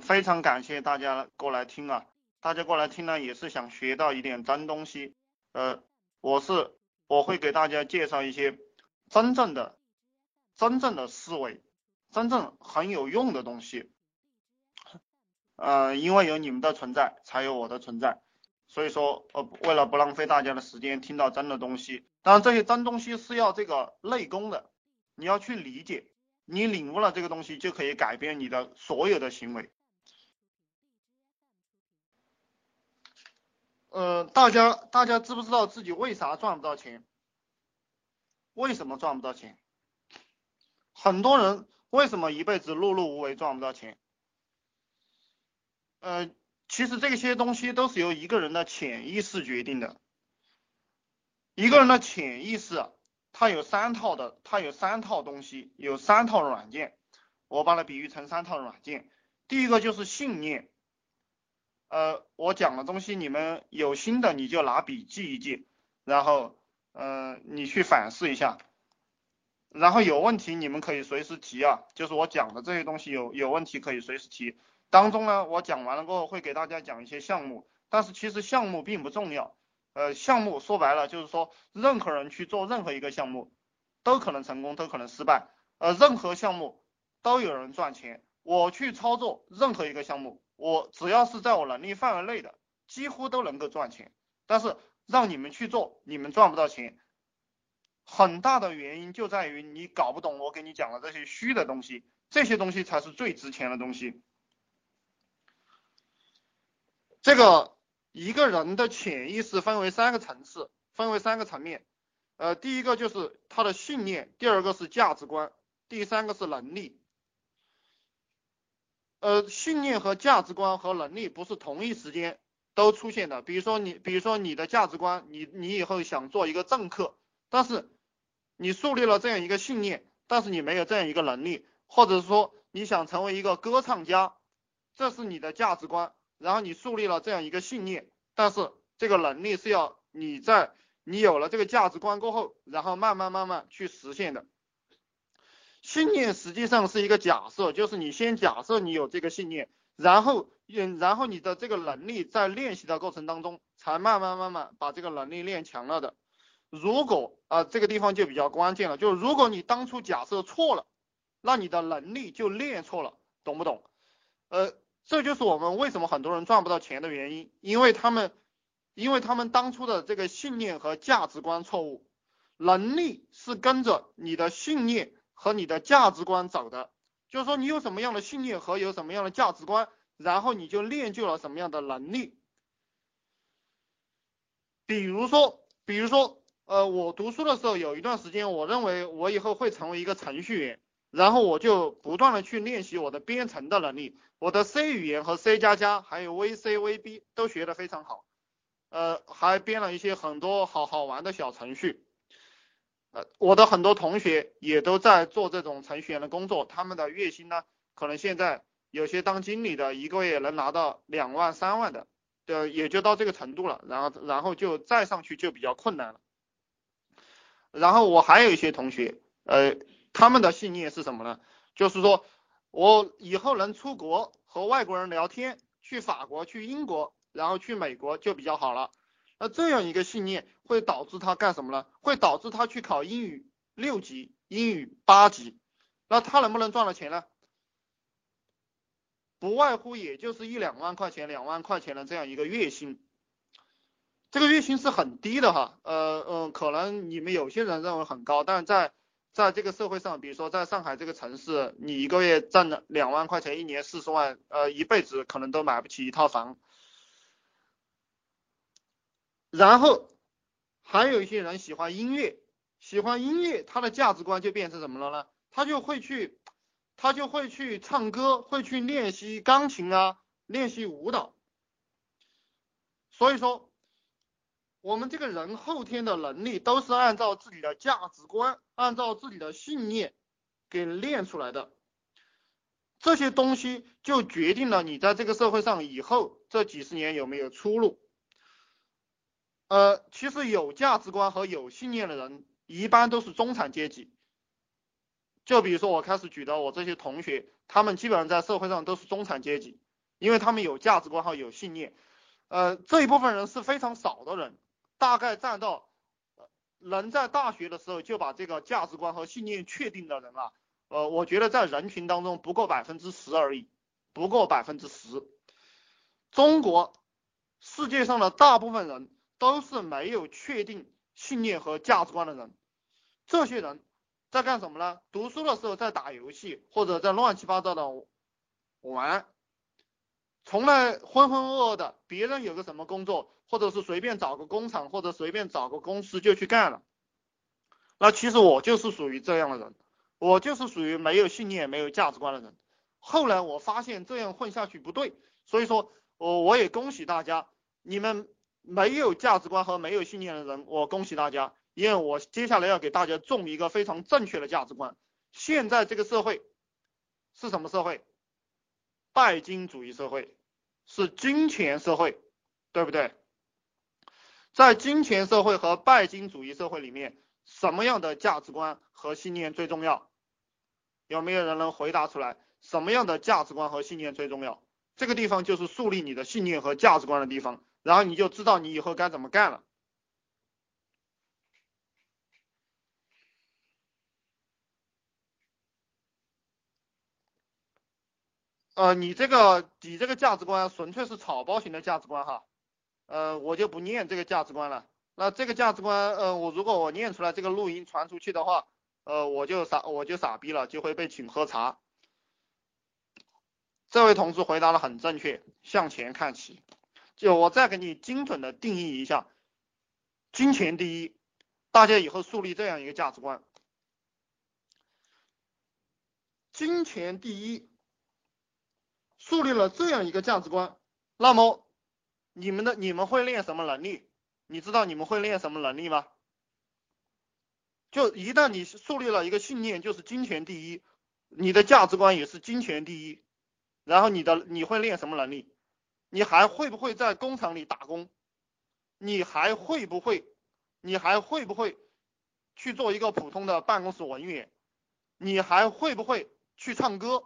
非常感谢大家过来听啊，大家过来听呢也是想学到一点真东西。呃，我是我会给大家介绍一些真正的、真正的思维，真正很有用的东西。呃，因为有你们的存在，才有我的存在。所以说，呃，为了不浪费大家的时间，听到真的东西，当然这些真东西是要这个内功的，你要去理解，你领悟了这个东西，就可以改变你的所有的行为。呃，大家大家知不知道自己为啥赚不到钱？为什么赚不到钱？很多人为什么一辈子碌碌无为赚不到钱？呃。其实这些东西都是由一个人的潜意识决定的。一个人的潜意识，它有三套的，它有三套东西，有三套软件。我把它比喻成三套软件。第一个就是信念。呃，我讲的东西你们有心的你就拿笔记一记，然后呃你去反思一下，然后有问题你们可以随时提啊，就是我讲的这些东西有有问题可以随时提。当中呢，我讲完了过后会给大家讲一些项目，但是其实项目并不重要。呃，项目说白了就是说，任何人去做任何一个项目，都可能成功，都可能失败。呃，任何项目都有人赚钱。我去操作任何一个项目，我只要是在我能力范围内的，几乎都能够赚钱。但是让你们去做，你们赚不到钱，很大的原因就在于你搞不懂我给你讲的这些虚的东西，这些东西才是最值钱的东西。这个一个人的潜意识分为三个层次，分为三个层面。呃，第一个就是他的信念，第二个是价值观，第三个是能力。呃，信念和价值观和能力不是同一时间都出现的。比如说你，比如说你的价值观，你你以后想做一个政客，但是你树立了这样一个信念，但是你没有这样一个能力，或者说你想成为一个歌唱家，这是你的价值观。然后你树立了这样一个信念，但是这个能力是要你在你有了这个价值观过后，然后慢慢慢慢去实现的。信念实际上是一个假设，就是你先假设你有这个信念，然后嗯，然后你的这个能力在练习的过程当中，才慢慢慢慢把这个能力练强了的。如果啊这个地方就比较关键了，就如果你当初假设错了，那你的能力就练错了，懂不懂？呃。这就是我们为什么很多人赚不到钱的原因，因为他们，因为他们当初的这个信念和价值观错误，能力是跟着你的信念和你的价值观走的，就是说你有什么样的信念和有什么样的价值观，然后你就练就了什么样的能力。比如说，比如说，呃，我读书的时候有一段时间，我认为我以后会成为一个程序员。然后我就不断的去练习我的编程的能力，我的 C 语言和 C 加加还有 VC、VB 都学得非常好，呃，还编了一些很多好好玩的小程序，我的很多同学也都在做这种程序员的工作，他们的月薪呢，可能现在有些当经理的一个月能拿到两万、三万的，对，也就到这个程度了，然后然后就再上去就比较困难了。然后我还有一些同学，呃。他们的信念是什么呢？就是说我以后能出国和外国人聊天，去法国、去英国，然后去美国就比较好了。那这样一个信念会导致他干什么呢？会导致他去考英语六级、英语八级。那他能不能赚到钱呢？不外乎也就是一两万块钱、两万块钱的这样一个月薪。这个月薪是很低的哈，呃嗯，可能你们有些人认为很高，但在在这个社会上，比如说在上海这个城市，你一个月挣了两万块钱，一年四十万，呃，一辈子可能都买不起一套房。然后还有一些人喜欢音乐，喜欢音乐，他的价值观就变成什么了呢？他就会去，他就会去唱歌，会去练习钢琴啊，练习舞蹈。所以说。我们这个人后天的能力都是按照自己的价值观，按照自己的信念给练出来的。这些东西就决定了你在这个社会上以后这几十年有没有出路。呃，其实有价值观和有信念的人一般都是中产阶级。就比如说我开始举的我这些同学，他们基本上在社会上都是中产阶级，因为他们有价值观和有信念。呃，这一部分人是非常少的人，大概占到能在大学的时候就把这个价值观和信念确定的人啊，呃，我觉得在人群当中不过百分之十而已，不过百分之十。中国世界上的大部分人都是没有确定信念和价值观的人，这些人在干什么呢？读书的时候在打游戏或者在乱七八糟的玩。从来浑浑噩噩的，别人有个什么工作，或者是随便找个工厂，或者随便找个公司就去干了。那其实我就是属于这样的人，我就是属于没有信念、没有价值观的人。后来我发现这样混下去不对，所以说，我我也恭喜大家，你们没有价值观和没有信念的人，我恭喜大家，因为我接下来要给大家种一个非常正确的价值观。现在这个社会是什么社会？拜金主义社会是金钱社会，对不对？在金钱社会和拜金主义社会里面，什么样的价值观和信念最重要？有没有人能回答出来？什么样的价值观和信念最重要？这个地方就是树立你的信念和价值观的地方，然后你就知道你以后该怎么干了。呃，你这个你这个价值观纯粹是草包型的价值观哈，呃，我就不念这个价值观了。那这个价值观，呃，我如果我念出来这个录音传出去的话，呃，我就傻我就傻逼了，就会被请喝茶。这位同志回答的很正确，向前看齐。就我再给你精准的定义一下，金钱第一，大家以后树立这样一个价值观，金钱第一。树立了这样一个价值观，那么你们的你们会练什么能力？你知道你们会练什么能力吗？就一旦你树立了一个信念，就是金钱第一，你的价值观也是金钱第一，然后你的你会练什么能力？你还会不会在工厂里打工？你还会不会？你还会不会去做一个普通的办公室文员？你还会不会去唱歌？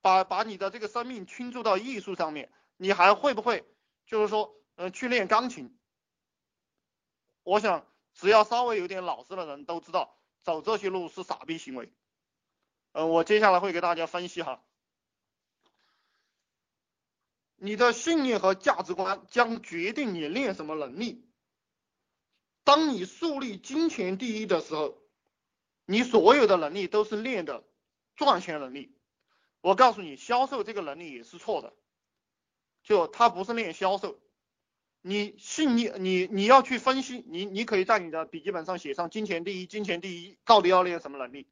把把你的这个生命倾注到艺术上面，你还会不会就是说，嗯，去练钢琴？我想，只要稍微有点脑子的人都知道，走这些路是傻逼行为。嗯，我接下来会给大家分析哈，你的信念和价值观将决定你练什么能力。当你树立金钱第一的时候，你所有的能力都是练的赚钱能力。我告诉你，销售这个能力也是错的，就他不是练销售，你信你你你要去分析，你你可以在你的笔记本上写上金钱第一，金钱第一到底要练什么能力？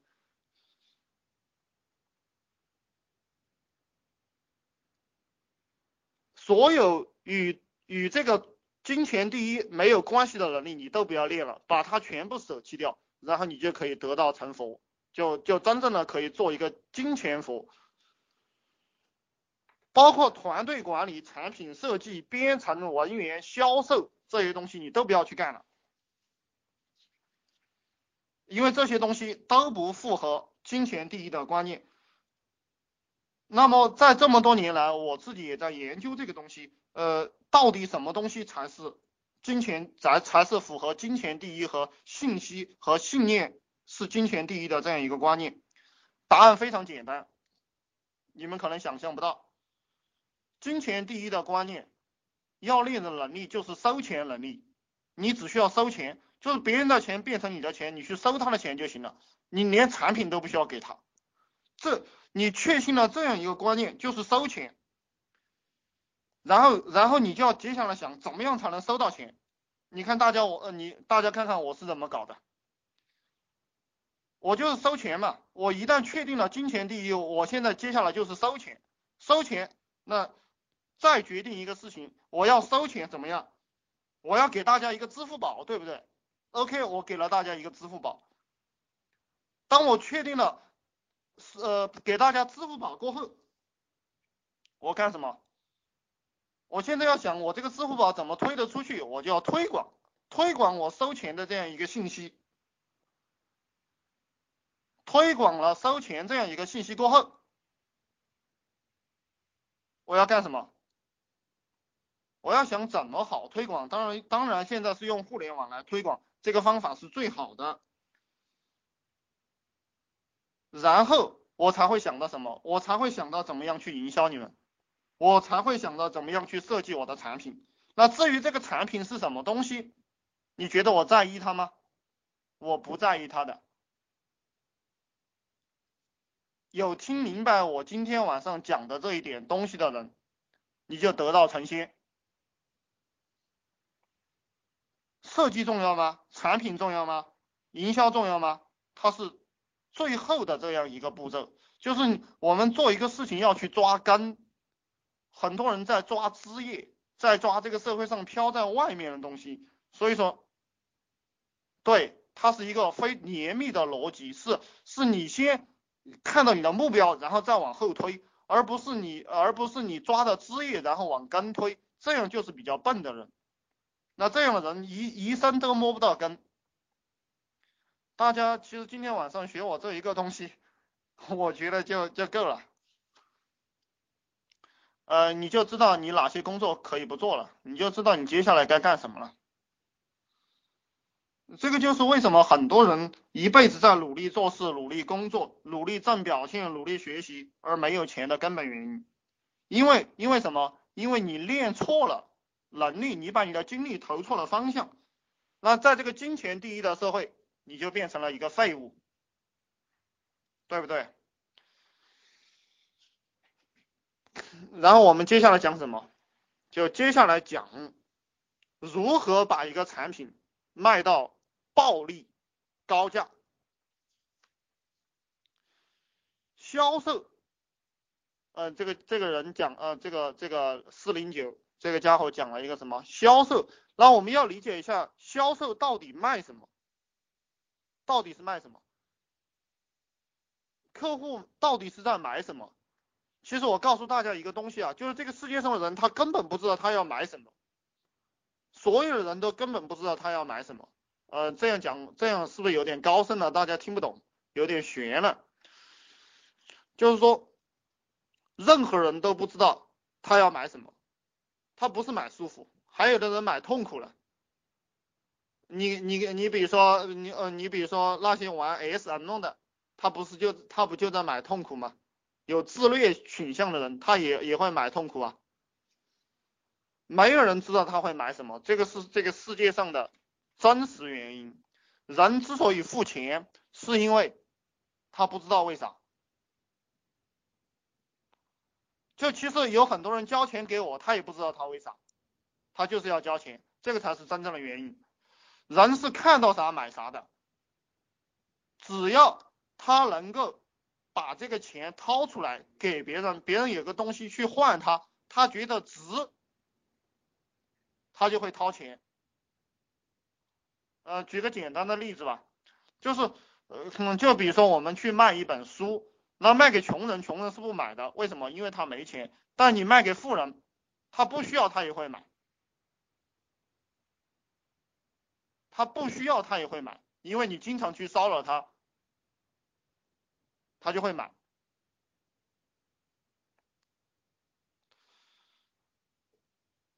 所有与与这个金钱第一没有关系的能力，你都不要练了，把它全部舍弃掉，然后你就可以得到成佛，就就真正的可以做一个金钱佛。包括团队管理、产品设计、编程、文员、销售这些东西，你都不要去干了，因为这些东西都不符合金钱第一的观念。那么在这么多年来，我自己也在研究这个东西，呃，到底什么东西才是金钱才才是符合金钱第一和信息和信念是金钱第一的这样一个观念？答案非常简单，你们可能想象不到。金钱第一的观念，要练的能力就是收钱能力。你只需要收钱，就是别人的钱变成你的钱，你去收他的钱就行了。你连产品都不需要给他。这你确信了这样一个观念，就是收钱。然后，然后你就要接下来想，怎么样才能收到钱？你看大家我呃你大家看看我是怎么搞的。我就是收钱嘛。我一旦确定了金钱第一，我现在接下来就是收钱，收钱那。再决定一个事情，我要收钱怎么样？我要给大家一个支付宝，对不对？OK，我给了大家一个支付宝。当我确定了呃给大家支付宝过后，我干什么？我现在要想我这个支付宝怎么推得出去，我就要推广，推广我收钱的这样一个信息。推广了收钱这样一个信息过后，我要干什么？我要想怎么好推广？当然，当然现在是用互联网来推广，这个方法是最好的。然后我才会想到什么？我才会想到怎么样去营销你们，我才会想到怎么样去设计我的产品。那至于这个产品是什么东西，你觉得我在意它吗？我不在意它的。有听明白我今天晚上讲的这一点东西的人，你就得道成仙。设计重要吗？产品重要吗？营销重要吗？它是。最后的这样一个步骤，就是我们做一个事情要去抓根，很多人在抓枝叶，在抓这个社会上飘在外面的东西，所以说，对，它是一个非严密的逻辑，是是你先看到你的目标，然后再往后推，而不是你而不是你抓的枝叶然后往根推，这样就是比较笨的人，那这样的人一一生都摸不到根。大家其实今天晚上学我这一个东西，我觉得就就够了。呃，你就知道你哪些工作可以不做了，你就知道你接下来该干什么了。这个就是为什么很多人一辈子在努力做事、努力工作、努力挣表现、努力学习而没有钱的根本原因。因为因为什么？因为你练错了能力，你把你的精力投错了方向。那在这个金钱第一的社会。你就变成了一个废物，对不对？然后我们接下来讲什么？就接下来讲如何把一个产品卖到暴利高价。销售，嗯，这个这个人讲，呃，这个这个四零九这个家伙讲了一个什么销售？那我们要理解一下销售到底卖什么。到底是卖什么？客户到底是在买什么？其实我告诉大家一个东西啊，就是这个世界上的人他根本不知道他要买什么，所有的人都根本不知道他要买什么。呃，这样讲这样是不是有点高深了？大家听不懂，有点悬了。就是说，任何人都不知道他要买什么，他不是买舒服，还有的人买痛苦了。你你你比如说你呃你比如说那些玩 S M 弄的，他不是就他不就在买痛苦吗？有自虐倾向的人，他也也会买痛苦啊。没有人知道他会买什么，这个是这个世界上的真实原因。人之所以付钱，是因为他不知道为啥。就其实有很多人交钱给我，他也不知道他为啥，他就是要交钱，这个才是真正的原因。人是看到啥买啥的，只要他能够把这个钱掏出来给别人，别人有个东西去换他，他觉得值，他就会掏钱。呃，举个简单的例子吧，就是呃，就比如说我们去卖一本书，那卖给穷人，穷人是不买的，为什么？因为他没钱。但你卖给富人，他不需要，他也会买。他不需要，他也会买，因为你经常去骚扰他，他就会买。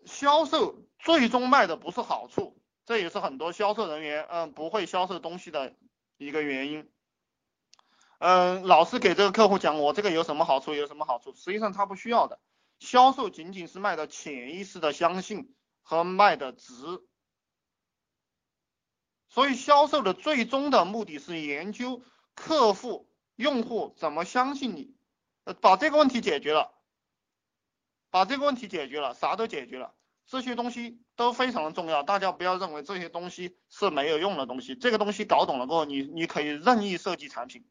销售最终卖的不是好处，这也是很多销售人员嗯不会销售东西的一个原因。嗯，老是给这个客户讲我这个有什么好处，有什么好处，实际上他不需要的。销售仅仅是卖的潜意识的相信和卖的值。所以销售的最终的目的是研究客户、用户怎么相信你，呃，把这个问题解决了，把这个问题解决了，啥都解决了，这些东西都非常的重要，大家不要认为这些东西是没有用的东西，这个东西搞懂了过后，你你可以任意设计产品，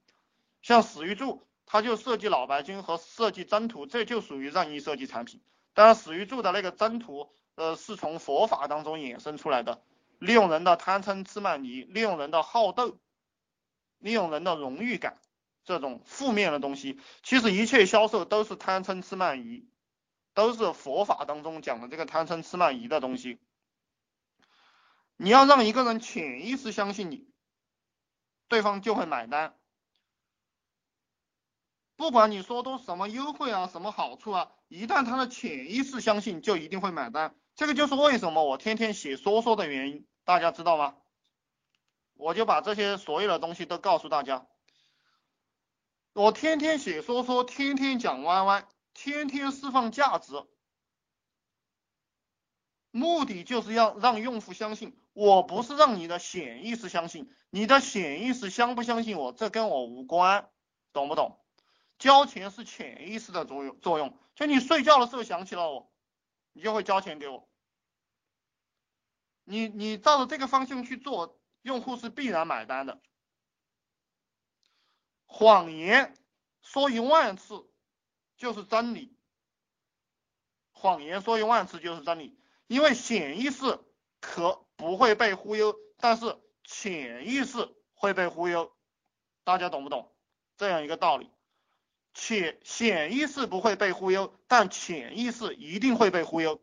像史玉柱，他就设计脑白金和设计真图，这就属于任意设计产品。当然，史玉柱的那个真图，呃，是从佛法当中衍生出来的。利用人的贪嗔痴慢疑，利用人的好斗，利用人的荣誉感，这种负面的东西，其实一切销售都是贪嗔痴慢疑，都是佛法当中讲的这个贪嗔痴慢疑的东西。你要让一个人潜意识相信你，对方就会买单。不管你说多什么优惠啊，什么好处啊，一旦他的潜意识相信，就一定会买单。这个就是为什么我天天写说说的原因，大家知道吗？我就把这些所有的东西都告诉大家。我天天写说说，天天讲歪歪，天天释放价值，目的就是要让用户相信。我不是让你的潜意识相信，你的潜意识相不相信我，这跟我无关，懂不懂？交钱是潜意识的作用作用，就你睡觉的时候想起了我，你就会交钱给我。你你照着这个方向去做，用户是必然买单的。谎言说一万次就是真理，谎言说一万次就是真理，因为潜意识可不会被忽悠，但是潜意识会被忽悠，大家懂不懂这样一个道理？潜潜意识不会被忽悠，但潜意识一定会被忽悠。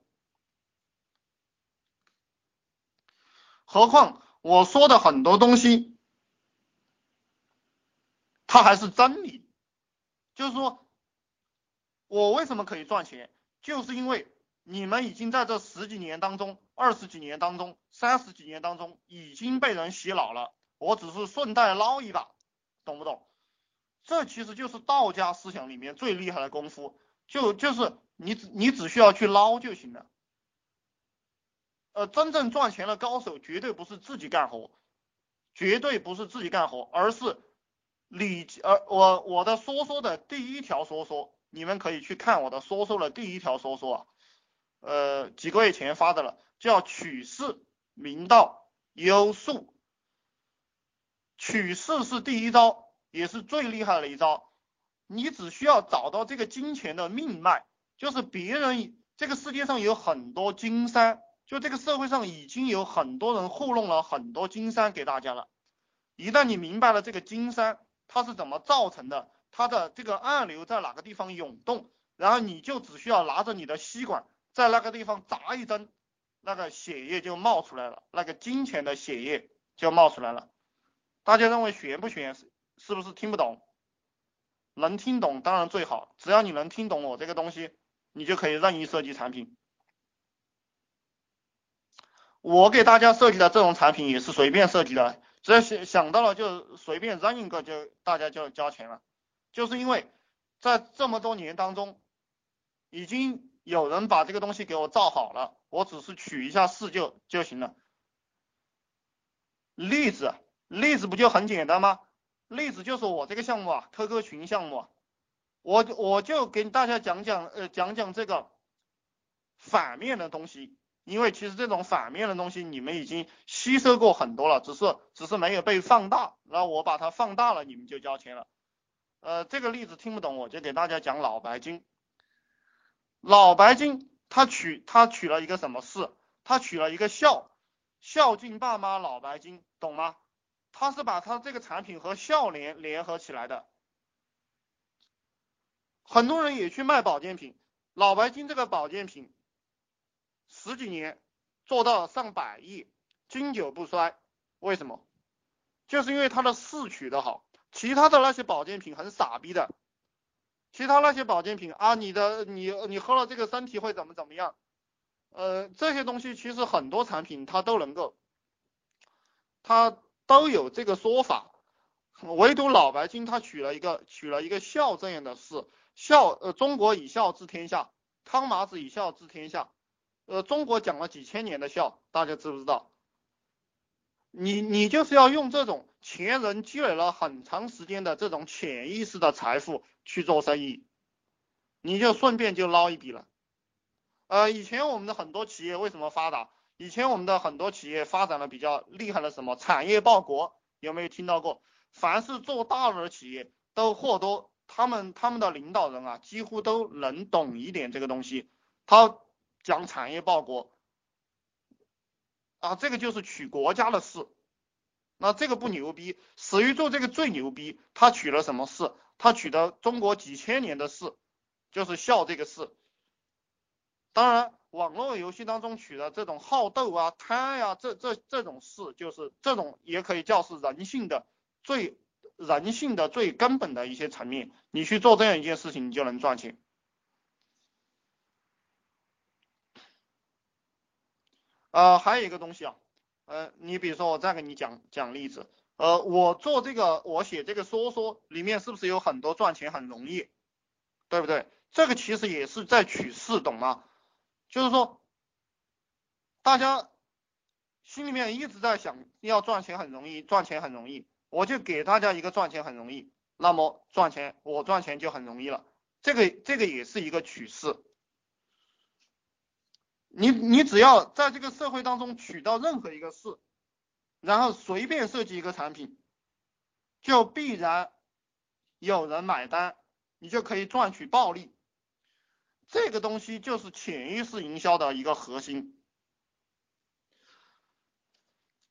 何况我说的很多东西。它还是真理，就是说，我为什么可以赚钱，就是因为你们已经在这十几年当中、二十几年当中、三十几年当中已经被人洗脑了，我只是顺带捞一把，懂不懂？这其实就是道家思想里面最厉害的功夫，就就是你只你只需要去捞就行了。呃，真正赚钱的高手绝对不是自己干活，绝对不是自己干活，而是。你呃，我我的说说的第一条说说，你们可以去看我的说说的第一条说说啊，呃，几个月前发的了，叫取势明道优术，取势是第一招，也是最厉害的一招。你只需要找到这个金钱的命脉，就是别人这个世界上有很多金山，就这个社会上已经有很多人糊弄了很多金山给大家了，一旦你明白了这个金山。它是怎么造成的？它的这个暗流在哪个地方涌动？然后你就只需要拿着你的吸管在那个地方扎一针，那个血液就冒出来了，那个金钱的血液就冒出来了。大家认为悬不悬？是不是听不懂？能听懂当然最好，只要你能听懂我这个东西，你就可以任意设计产品。我给大家设计的这种产品也是随便设计的。只要想想到了就随便扔一个就大家就交钱了，就是因为在这么多年当中，已经有人把这个东西给我造好了，我只是取一下势就就行了。例子例子不就很简单吗？例子就是我这个项目啊，QQ 群项目，我我就给大家讲讲呃讲讲这个反面的东西。因为其实这种反面的东西你们已经吸收过很多了，只是只是没有被放大，然后我把它放大了，你们就交钱了。呃，这个例子听不懂，我就给大家讲老白金。老白金他取他取了一个什么事？他取了一个孝，孝敬爸妈，老白金，懂吗？他是把他这个产品和孝联联合起来的。很多人也去卖保健品，老白金这个保健品。十几年做到上百亿，经久不衰，为什么？就是因为它的势取得好。其他的那些保健品很傻逼的，其他那些保健品啊，你的你你喝了这个身体会怎么怎么样？呃，这些东西其实很多产品它都能够，它都有这个说法，唯独老白金它取了一个取了一个孝这样的事，孝呃中国以孝治天下，康麻子以孝治天下。呃，中国讲了几千年的孝，大家知不知道？你你就是要用这种前人积累了很长时间的这种潜意识的财富去做生意，你就顺便就捞一笔了。呃，以前我们的很多企业为什么发达？以前我们的很多企业发展的比较厉害的什么产业报国，有没有听到过？凡是做大了的企业，都或多他们他们的领导人啊，几乎都能懂一点这个东西，他。讲产业报国啊，这个就是取国家的事，那这个不牛逼，史玉柱这个最牛逼，他取了什么事？他取的中国几千年的事，就是孝这个事。当然，网络游戏当中取的这种好斗啊、贪呀，这这这种事，就是这种也可以叫是人性的最人性的最根本的一些层面，你去做这样一件事情，你就能赚钱。呃，还有一个东西啊，呃，你比如说我再给你讲讲例子，呃，我做这个，我写这个说说里面是不是有很多赚钱很容易，对不对？这个其实也是在取势，懂吗？就是说，大家心里面一直在想要赚钱很容易，赚钱很容易，我就给大家一个赚钱很容易，那么赚钱我赚钱就很容易了，这个这个也是一个取势。你你只要在这个社会当中取到任何一个事，然后随便设计一个产品，就必然有人买单，你就可以赚取暴利。这个东西就是潜意识营销的一个核心。